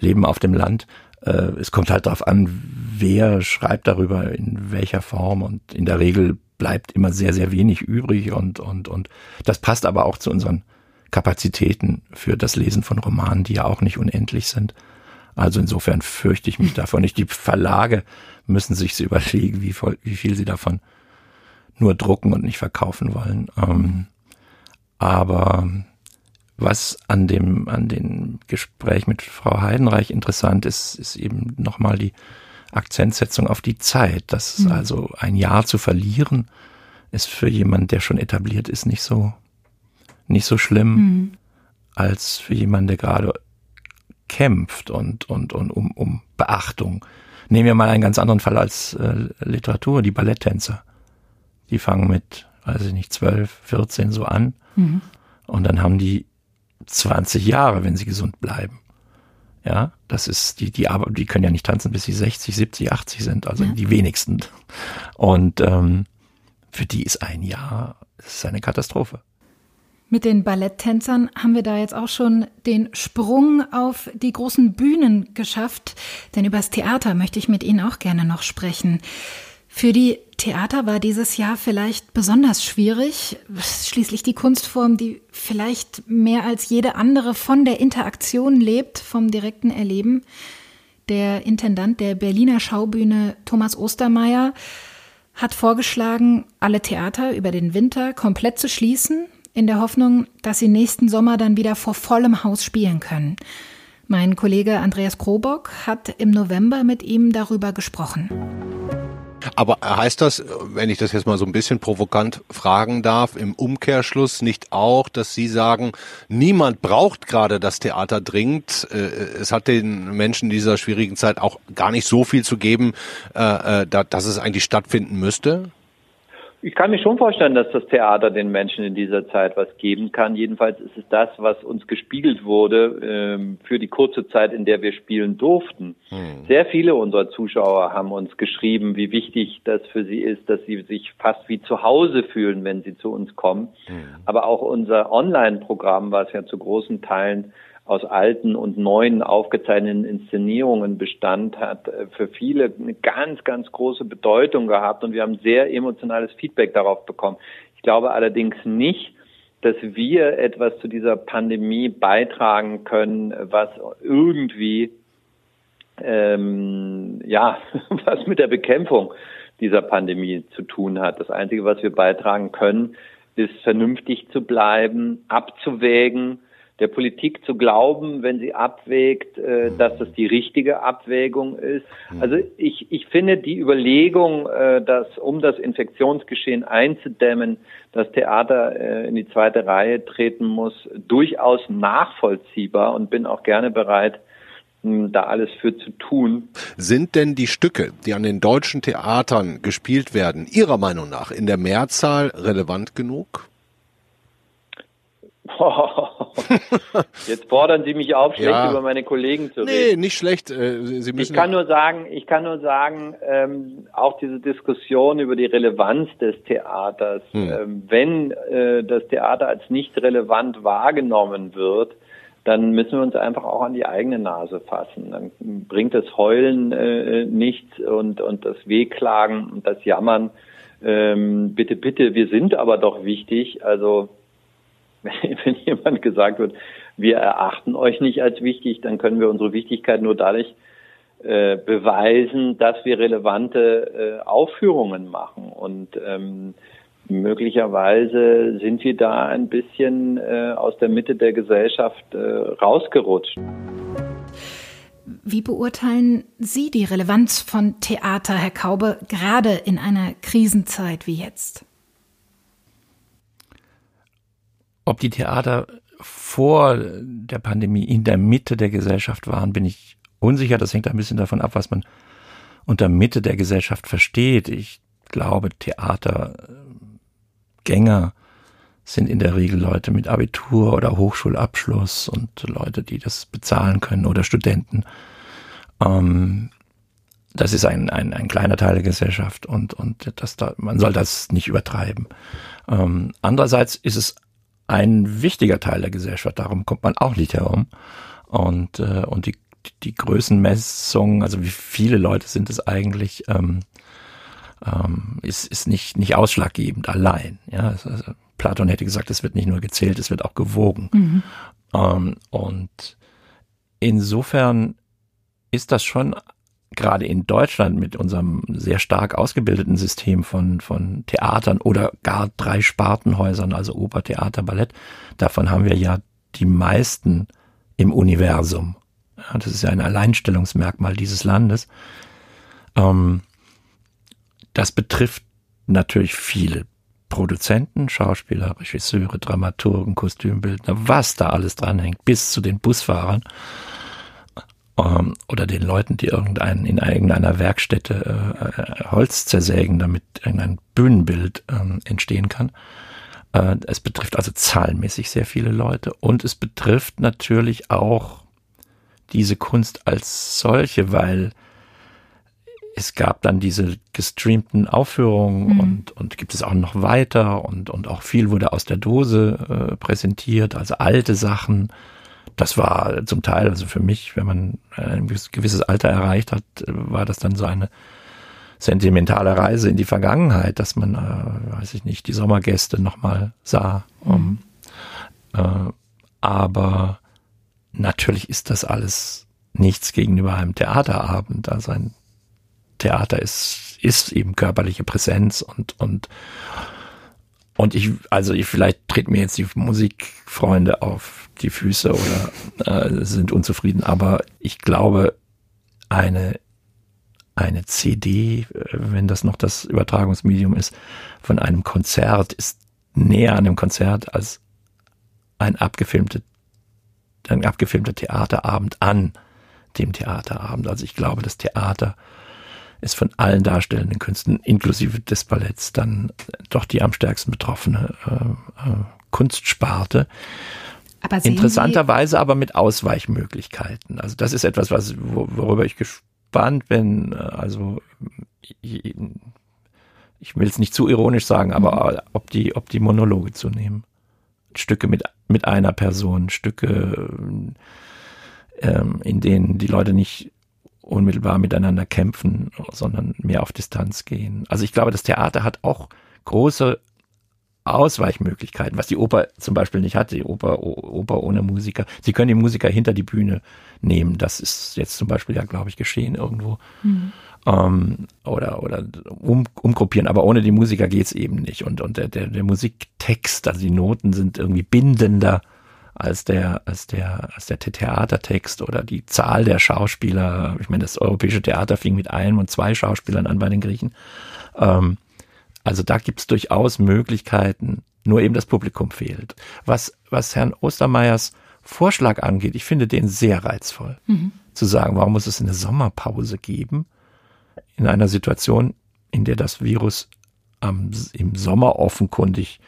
Leben auf dem Land. Äh, es kommt halt darauf an, wer schreibt darüber, in welcher Form und in der Regel bleibt immer sehr, sehr wenig übrig und, und, und das passt aber auch zu unseren Kapazitäten für das Lesen von Romanen, die ja auch nicht unendlich sind. Also insofern fürchte ich mich davon nicht. Die Verlage müssen sich überlegen, wie, voll, wie viel sie davon nur drucken und nicht verkaufen wollen. Ähm, aber was an dem, an dem Gespräch mit Frau Heidenreich interessant ist, ist eben nochmal die Akzentsetzung auf die Zeit. Das mhm. also ein Jahr zu verlieren, ist für jemanden, der schon etabliert ist, nicht so, nicht so schlimm, mhm. als für jemanden, der gerade kämpft und, und, und um, um Beachtung. Nehmen wir mal einen ganz anderen Fall als äh, Literatur, die Balletttänzer. Die fangen mit, weiß ich nicht, 12, 14 so an. Mhm. Und dann haben die 20 Jahre, wenn sie gesund bleiben. Ja, das ist, die, die, aber die können ja nicht tanzen, bis sie 60, 70, 80 sind, also ja. die wenigsten. Und ähm, für die ist ein Jahr, ist eine Katastrophe. Mit den Balletttänzern haben wir da jetzt auch schon den Sprung auf die großen Bühnen geschafft, denn übers Theater möchte ich mit Ihnen auch gerne noch sprechen. Für die Theater war dieses Jahr vielleicht besonders schwierig. Schließlich die Kunstform, die vielleicht mehr als jede andere von der Interaktion lebt, vom direkten Erleben. Der Intendant der Berliner Schaubühne Thomas Ostermeier hat vorgeschlagen, alle Theater über den Winter komplett zu schließen, in der Hoffnung, dass sie nächsten Sommer dann wieder vor vollem Haus spielen können. Mein Kollege Andreas Krobock hat im November mit ihm darüber gesprochen. Aber heißt das, wenn ich das jetzt mal so ein bisschen provokant fragen darf, im Umkehrschluss nicht auch, dass Sie sagen, niemand braucht gerade das Theater dringend. Äh, es hat den Menschen dieser schwierigen Zeit auch gar nicht so viel zu geben, äh, äh, dass es eigentlich stattfinden müsste? Ich kann mir schon vorstellen, dass das Theater den Menschen in dieser Zeit was geben kann. Jedenfalls ist es das, was uns gespiegelt wurde ähm, für die kurze Zeit, in der wir spielen durften. Hm. Sehr viele unserer Zuschauer haben uns geschrieben, wie wichtig das für sie ist, dass sie sich fast wie zu Hause fühlen, wenn sie zu uns kommen. Hm. Aber auch unser Online-Programm, was ja zu großen Teilen aus alten und neuen aufgezeichneten Inszenierungen bestand, hat äh, für viele eine ganz, ganz große Bedeutung gehabt und wir haben sehr emotionales Feedback darauf bekommen. Ich glaube allerdings nicht, dass wir etwas zu dieser Pandemie beitragen können, was irgendwie ähm, ja was mit der Bekämpfung dieser Pandemie zu tun hat. Das Einzige, was wir beitragen können, ist vernünftig zu bleiben, abzuwägen, der Politik zu glauben, wenn sie abwägt, äh, dass das die richtige Abwägung ist. Mhm. Also ich, ich finde die Überlegung, äh, dass um das Infektionsgeschehen einzudämmen, das Theater äh, in die zweite Reihe treten muss, durchaus nachvollziehbar und bin auch gerne bereit, da alles für zu tun. Sind denn die Stücke, die an den deutschen Theatern gespielt werden, Ihrer Meinung nach in der Mehrzahl relevant genug? Jetzt fordern Sie mich auf, schlecht ja. über meine Kollegen zu reden. Nee, nicht schlecht. Äh, Sie müssen ich kann nur sagen, ich kann nur sagen, ähm, auch diese Diskussion über die Relevanz des Theaters, hm. ähm, wenn äh, das Theater als nicht relevant wahrgenommen wird, dann müssen wir uns einfach auch an die eigene Nase fassen. Dann bringt das Heulen äh, nichts und, und das Wehklagen und das Jammern. Ähm, bitte, bitte, wir sind aber doch wichtig. Also wenn jemand gesagt wird, wir erachten euch nicht als wichtig, dann können wir unsere Wichtigkeit nur dadurch äh, beweisen, dass wir relevante äh, Aufführungen machen. Und ähm, möglicherweise sind wir da ein bisschen äh, aus der Mitte der Gesellschaft äh, rausgerutscht. Wie beurteilen Sie die Relevanz von Theater, Herr Kaube, gerade in einer Krisenzeit wie jetzt? Ob die Theater vor der Pandemie in der Mitte der Gesellschaft waren, bin ich unsicher. Das hängt ein bisschen davon ab, was man unter Mitte der Gesellschaft versteht. Ich glaube, Theatergänger sind in der Regel Leute mit Abitur oder Hochschulabschluss und Leute, die das bezahlen können oder Studenten. Ähm, das ist ein, ein, ein kleiner Teil der Gesellschaft und, und das da, man soll das nicht übertreiben. Ähm, andererseits ist es ein wichtiger Teil der Gesellschaft. Darum kommt man auch nicht herum. Und, äh, und die, die Größenmessung, also wie viele Leute sind es eigentlich, ähm, ähm, ist, ist nicht, nicht ausschlaggebend allein. Ja, also Platon hätte gesagt, es wird nicht nur gezählt, es wird auch gewogen. Mhm. Ähm, und insofern ist das schon gerade in Deutschland mit unserem sehr stark ausgebildeten System von, von Theatern oder gar drei Spartenhäusern, also Oper, Theater, Ballett, davon haben wir ja die meisten im Universum. Ja, das ist ja ein Alleinstellungsmerkmal dieses Landes. Ähm, das betrifft natürlich viele Produzenten, Schauspieler, Regisseure, Dramaturgen, Kostümbildner, was da alles dranhängt, bis zu den Busfahrern ähm, oder den Leuten, die irgendeinen in irgendeiner Werkstätte äh, Holz zersägen, damit irgendein Bühnenbild äh, entstehen kann. Äh, es betrifft also zahlenmäßig sehr viele Leute und es betrifft natürlich auch diese Kunst als solche, weil es gab dann diese gestreamten Aufführungen mhm. und, und gibt es auch noch weiter und, und auch viel wurde aus der Dose äh, präsentiert, also alte Sachen. Das war zum Teil, also für mich, wenn man ein gewisses Alter erreicht hat, war das dann so eine sentimentale Reise in die Vergangenheit, dass man, äh, weiß ich nicht, die Sommergäste nochmal sah. Mhm. Um, äh, aber natürlich ist das alles nichts gegenüber einem Theaterabend. Also ein Theater ist, ist eben körperliche Präsenz und, und, und ich, also ich, vielleicht treten mir jetzt die Musikfreunde auf die Füße oder äh, sind unzufrieden, aber ich glaube, eine, eine CD, wenn das noch das Übertragungsmedium ist, von einem Konzert ist näher an einem Konzert als ein abgefilmter, ein abgefilmter Theaterabend an dem Theaterabend. Also ich glaube, das Theater ist von allen darstellenden Künsten, inklusive des Balletts, dann doch die am stärksten betroffene äh, äh, Kunstsparte. Aber Interessanterweise aber mit Ausweichmöglichkeiten. Also das ist etwas, was, worüber ich gespannt bin. Also ich, ich will es nicht zu ironisch sagen, aber mhm. ob die, ob die Monologe zu nehmen. Stücke mit, mit einer Person, Stücke, ähm, in denen die Leute nicht unmittelbar miteinander kämpfen, sondern mehr auf Distanz gehen. Also ich glaube, das Theater hat auch große Ausweichmöglichkeiten, was die Oper zum Beispiel nicht hat. Die Oper, Oper ohne Musiker. Sie können die Musiker hinter die Bühne nehmen. Das ist jetzt zum Beispiel ja, glaube ich, geschehen irgendwo. Mhm. Ähm, oder oder um, umgruppieren. Aber ohne die Musiker geht's eben nicht. Und, und der, der, der Musiktext, also die Noten sind irgendwie bindender als der, als der, als der Theatertext oder die Zahl der Schauspieler. Ich meine, das europäische Theater fing mit einem und zwei Schauspielern an bei den Griechen. Ähm, also da gibt's durchaus Möglichkeiten, nur eben das Publikum fehlt. Was, was Herrn Ostermeyers Vorschlag angeht, ich finde den sehr reizvoll. Mhm. Zu sagen, warum muss es eine Sommerpause geben in einer Situation, in der das Virus am, im Sommer offenkundig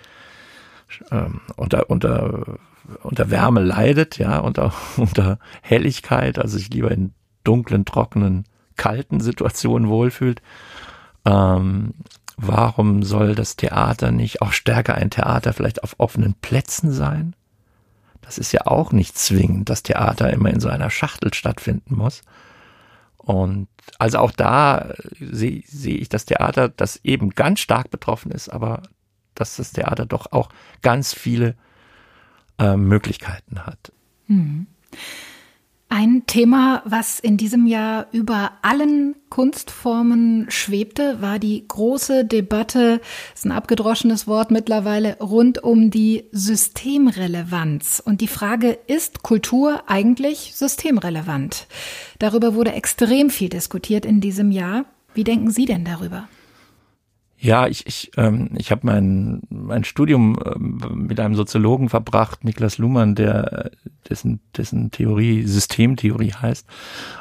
ähm, unter, unter unter Wärme leidet, ja, unter, unter Helligkeit, also sich lieber in dunklen, trockenen, kalten Situationen wohlfühlt. Ähm, warum soll das Theater nicht auch stärker ein Theater vielleicht auf offenen Plätzen sein? Das ist ja auch nicht zwingend, dass Theater immer in so einer Schachtel stattfinden muss. Und also auch da sehe seh ich das Theater, das eben ganz stark betroffen ist, aber dass das Theater doch auch ganz viele äh, Möglichkeiten hat. Hm. Ein Thema, was in diesem Jahr über allen Kunstformen schwebte, war die große Debatte, ist ein abgedroschenes Wort mittlerweile, rund um die Systemrelevanz. Und die Frage, ist Kultur eigentlich systemrelevant? Darüber wurde extrem viel diskutiert in diesem Jahr. Wie denken Sie denn darüber? Ja, ich, ich, ähm, ich habe mein, mein Studium ähm, mit einem Soziologen verbracht, Niklas Luhmann, der dessen, dessen Theorie Systemtheorie heißt.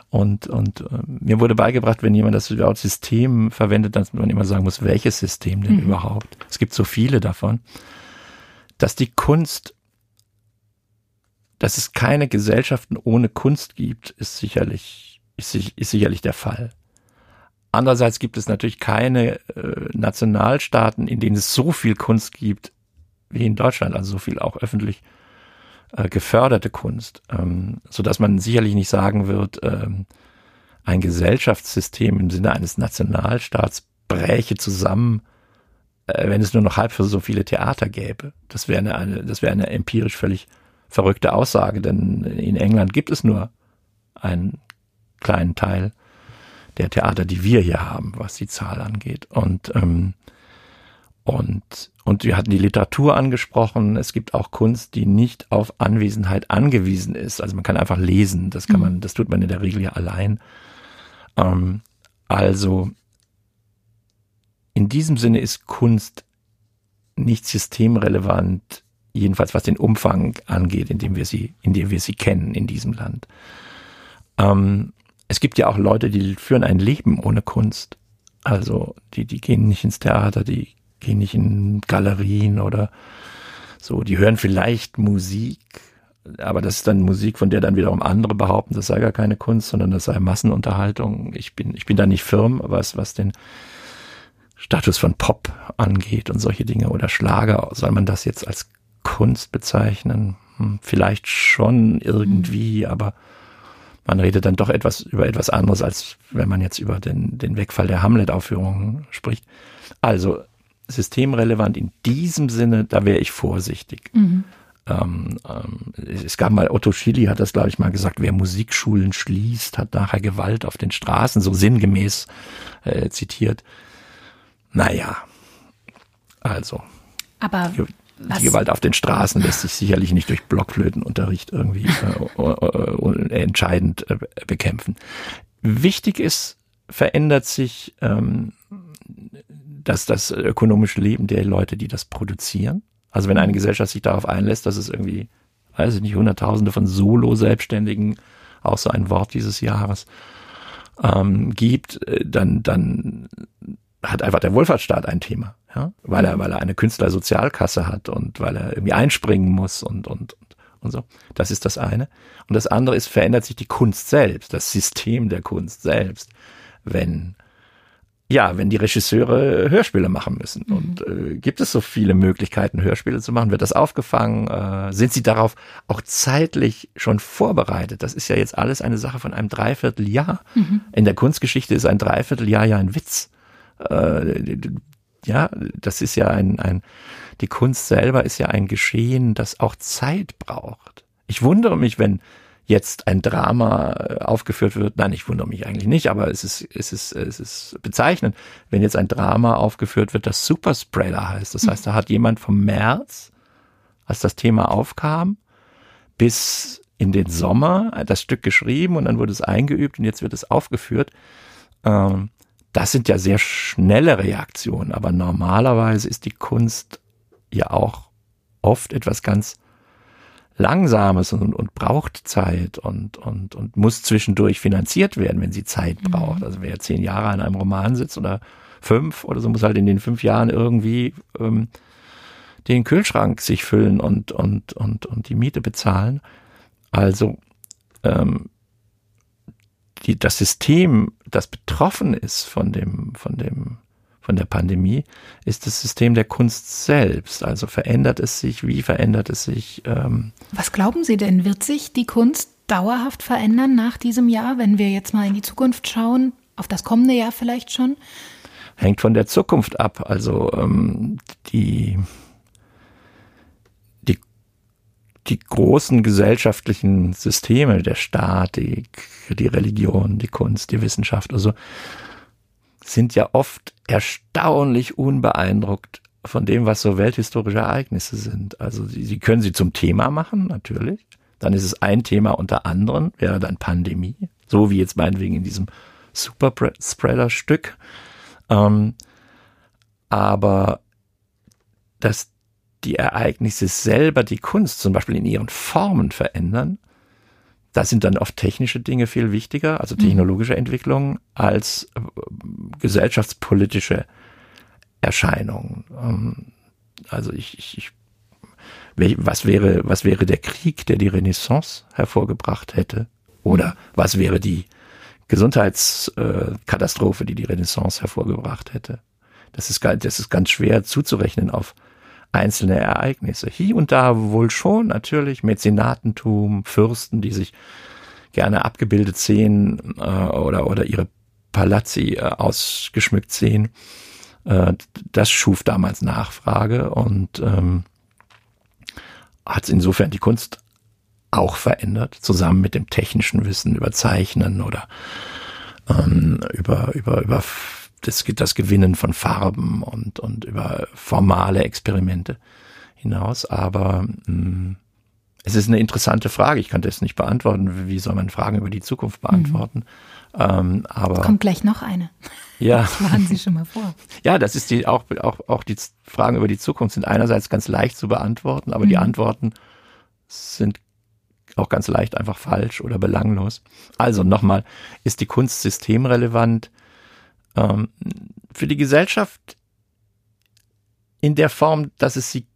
Und, und äh, mir wurde beigebracht, wenn jemand das Wort System verwendet, dass man immer sagen muss, welches System denn mhm. überhaupt? Es gibt so viele davon. Dass die Kunst, dass es keine Gesellschaften ohne Kunst gibt, ist sicherlich, ist, ist sicherlich der Fall. Andererseits gibt es natürlich keine äh, Nationalstaaten, in denen es so viel Kunst gibt wie in Deutschland, also so viel auch öffentlich äh, geförderte Kunst, ähm, so dass man sicherlich nicht sagen wird, ähm, ein Gesellschaftssystem im Sinne eines Nationalstaats bräche zusammen, äh, wenn es nur noch halb für so viele Theater gäbe. Das wäre eine, eine, das wäre eine empirisch völlig verrückte Aussage, denn in England gibt es nur einen kleinen Teil der Theater, die wir hier haben, was die Zahl angeht. Und, ähm, und, und wir hatten die Literatur angesprochen. Es gibt auch Kunst, die nicht auf Anwesenheit angewiesen ist. Also man kann einfach lesen. Das kann mhm. man, das tut man in der Regel ja allein. Ähm, also in diesem Sinne ist Kunst nicht systemrelevant, jedenfalls was den Umfang angeht, in dem wir sie, in dem wir sie kennen in diesem Land. Ähm, es gibt ja auch Leute, die führen ein Leben ohne Kunst. Also die, die gehen nicht ins Theater, die gehen nicht in Galerien oder so, die hören vielleicht Musik, aber das ist dann Musik, von der dann wiederum andere behaupten, das sei gar keine Kunst, sondern das sei Massenunterhaltung. Ich bin, ich bin da nicht firm, was, was den Status von Pop angeht und solche Dinge oder Schlager. Soll man das jetzt als Kunst bezeichnen? Hm, vielleicht schon irgendwie, mhm. aber man redet dann doch etwas über etwas anderes, als wenn man jetzt über den, den Wegfall der Hamlet-Aufführungen spricht. Also systemrelevant in diesem Sinne, da wäre ich vorsichtig. Mhm. Ähm, ähm, es gab mal, Otto Schilly hat das, glaube ich, mal gesagt, wer Musikschulen schließt, hat nachher Gewalt auf den Straßen, so sinngemäß äh, zitiert. Naja, also. Aber die, die Gewalt auf den Straßen lässt sich sicherlich nicht durch Blockflötenunterricht irgendwie äh, äh, entscheidend äh, bekämpfen. Wichtig ist, verändert sich ähm, dass das ökonomische Leben der Leute, die das produzieren. Also wenn eine Gesellschaft sich darauf einlässt, dass es irgendwie, weiß ich nicht, Hunderttausende von Solo-Selbstständigen, auch so ein Wort dieses Jahres, ähm, gibt, äh, dann, dann hat einfach der Wohlfahrtsstaat ein Thema, ja, weil er, weil er eine Künstlersozialkasse hat und weil er irgendwie einspringen muss und, und, und, und so. Das ist das eine. Und das andere ist, verändert sich die Kunst selbst, das System der Kunst selbst, wenn ja, wenn die Regisseure Hörspiele machen müssen. Mhm. Und äh, gibt es so viele Möglichkeiten, Hörspiele zu machen? Wird das aufgefangen? Äh, sind sie darauf auch zeitlich schon vorbereitet? Das ist ja jetzt alles eine Sache von einem Dreivierteljahr. Mhm. In der Kunstgeschichte ist ein Dreivierteljahr ja ein Witz. Äh, ja, das ist ja ein, ein, die Kunst selber ist ja ein Geschehen, das auch Zeit braucht. Ich wundere mich, wenn jetzt ein Drama äh, aufgeführt wird, nein, ich wundere mich eigentlich nicht, aber es ist, es ist, es ist bezeichnend, wenn jetzt ein Drama aufgeführt wird, das Superspreader heißt. Das heißt, da hat jemand vom März, als das Thema aufkam, bis in den Sommer das Stück geschrieben und dann wurde es eingeübt und jetzt wird es aufgeführt. Ähm, das sind ja sehr schnelle Reaktionen, aber normalerweise ist die Kunst ja auch oft etwas ganz Langsames und, und braucht Zeit und, und, und muss zwischendurch finanziert werden, wenn sie Zeit mhm. braucht. Also wer zehn Jahre an einem Roman sitzt oder fünf oder so, muss halt in den fünf Jahren irgendwie ähm, den Kühlschrank sich füllen und, und, und, und die Miete bezahlen. Also ähm, die, das System, das betroffen ist von dem, von dem von der Pandemie, ist das System der Kunst selbst. Also verändert es sich, wie verändert es sich? Ähm Was glauben Sie denn, wird sich die Kunst dauerhaft verändern nach diesem Jahr, wenn wir jetzt mal in die Zukunft schauen, auf das kommende Jahr vielleicht schon? Hängt von der Zukunft ab. Also ähm, die, die, die großen gesellschaftlichen Systeme, der Staat, die, die Religion, die Kunst, die Wissenschaft, also sind ja oft erstaunlich unbeeindruckt von dem, was so welthistorische Ereignisse sind. Also sie, sie können sie zum Thema machen, natürlich. Dann ist es ein Thema unter anderem, wäre dann Pandemie, so wie jetzt meinetwegen in diesem Superspreader-Stück. Ähm, aber dass die Ereignisse selber die Kunst zum Beispiel in ihren Formen verändern, da sind dann oft technische Dinge viel wichtiger, also mhm. technologische Entwicklungen, als äh, gesellschaftspolitische Erscheinungen. Ähm, also ich, ich, ich was wäre, was wäre der Krieg, der die Renaissance hervorgebracht hätte? Oder was wäre die Gesundheitskatastrophe, die die Renaissance hervorgebracht hätte? Das ist, das ist ganz schwer zuzurechnen auf einzelne Ereignisse. Hier und da wohl schon, natürlich, Mäzenatentum, Fürsten, die sich gerne abgebildet sehen äh, oder, oder ihre Palazzi äh, ausgeschmückt sehen. Äh, das schuf damals Nachfrage und ähm, hat insofern die Kunst auch verändert, zusammen mit dem technischen Wissen über Zeichnen oder ähm, über, über, über das, das Gewinnen von Farben und, und über formale Experimente hinaus. Aber mh, mm, es ist eine interessante Frage. Ich kann das nicht beantworten. Wie soll man Fragen über die Zukunft beantworten? Mhm. Ähm, aber Kommt gleich noch eine. Ja. Das waren Sie schon mal vor. Ja, das ist die, auch, auch, auch die Fragen über die Zukunft sind einerseits ganz leicht zu beantworten, aber mhm. die Antworten sind auch ganz leicht einfach falsch oder belanglos. Also nochmal, ist die Kunst systemrelevant? Ähm, für die Gesellschaft in der Form, dass es sie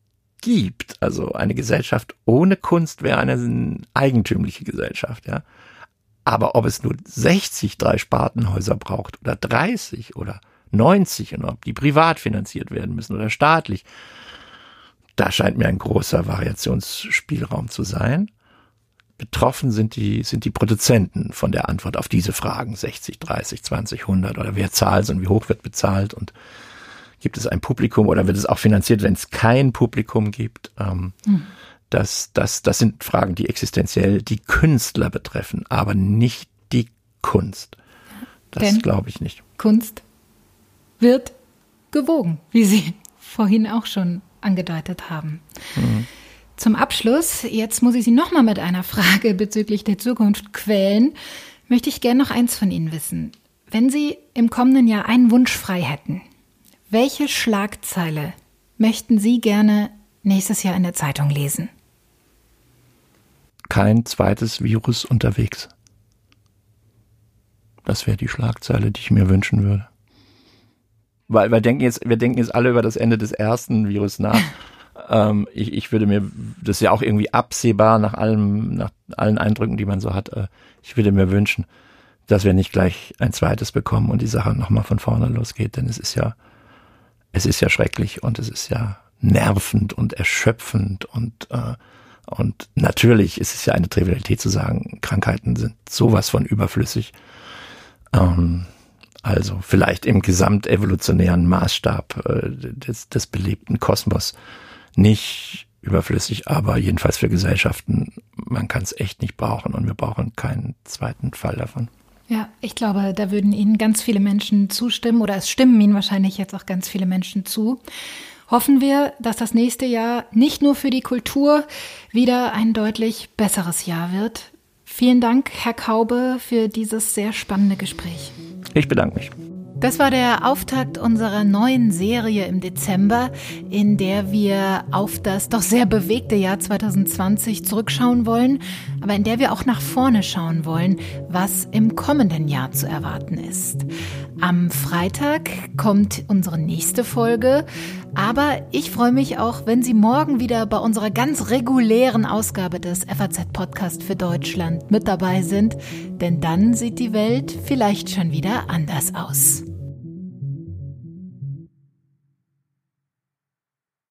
gibt. Also eine Gesellschaft ohne Kunst wäre eine eigentümliche Gesellschaft, ja. Aber ob es nur 60 Drei-Spartenhäuser braucht oder 30 oder 90 und ob die privat finanziert werden müssen oder staatlich, da scheint mir ein großer Variationsspielraum zu sein. Betroffen sind die, sind die Produzenten von der Antwort auf diese Fragen 60, 30, 20, 100 oder wer zahlt und wie hoch wird bezahlt und gibt es ein Publikum oder wird es auch finanziert, wenn es kein Publikum gibt? Ähm, hm. das, das, das sind Fragen, die existenziell die Künstler betreffen, aber nicht die Kunst. Das glaube ich nicht. Kunst wird gewogen, wie Sie vorhin auch schon angedeutet haben. Mhm. Zum Abschluss, jetzt muss ich Sie nochmal mit einer Frage bezüglich der Zukunft quälen, möchte ich gerne noch eins von Ihnen wissen. Wenn Sie im kommenden Jahr einen Wunsch frei hätten, welche Schlagzeile möchten Sie gerne nächstes Jahr in der Zeitung lesen? Kein zweites Virus unterwegs. Das wäre die Schlagzeile, die ich mir wünschen würde. Weil wir denken jetzt, wir denken jetzt alle über das Ende des ersten Virus nach. ähm, ich, ich würde mir, das ist ja auch irgendwie absehbar nach allem, nach allen Eindrücken, die man so hat. Äh, ich würde mir wünschen, dass wir nicht gleich ein zweites bekommen und die Sache nochmal von vorne losgeht, denn es ist ja es ist ja schrecklich und es ist ja nervend und erschöpfend und äh, und natürlich ist es ja eine Trivialität zu sagen, Krankheiten sind sowas von überflüssig. Ähm, also vielleicht im gesamtevolutionären Maßstab äh, des, des belebten Kosmos nicht überflüssig, aber jedenfalls für Gesellschaften, man kann es echt nicht brauchen und wir brauchen keinen zweiten Fall davon. Ja, ich glaube, da würden Ihnen ganz viele Menschen zustimmen oder es stimmen Ihnen wahrscheinlich jetzt auch ganz viele Menschen zu. Hoffen wir, dass das nächste Jahr nicht nur für die Kultur wieder ein deutlich besseres Jahr wird. Vielen Dank, Herr Kaube, für dieses sehr spannende Gespräch. Ich bedanke mich. Das war der Auftakt unserer neuen Serie im Dezember, in der wir auf das doch sehr bewegte Jahr 2020 zurückschauen wollen, aber in der wir auch nach vorne schauen wollen, was im kommenden Jahr zu erwarten ist. Am Freitag kommt unsere nächste Folge, aber ich freue mich auch, wenn Sie morgen wieder bei unserer ganz regulären Ausgabe des FAZ Podcast für Deutschland mit dabei sind, denn dann sieht die Welt vielleicht schon wieder anders aus.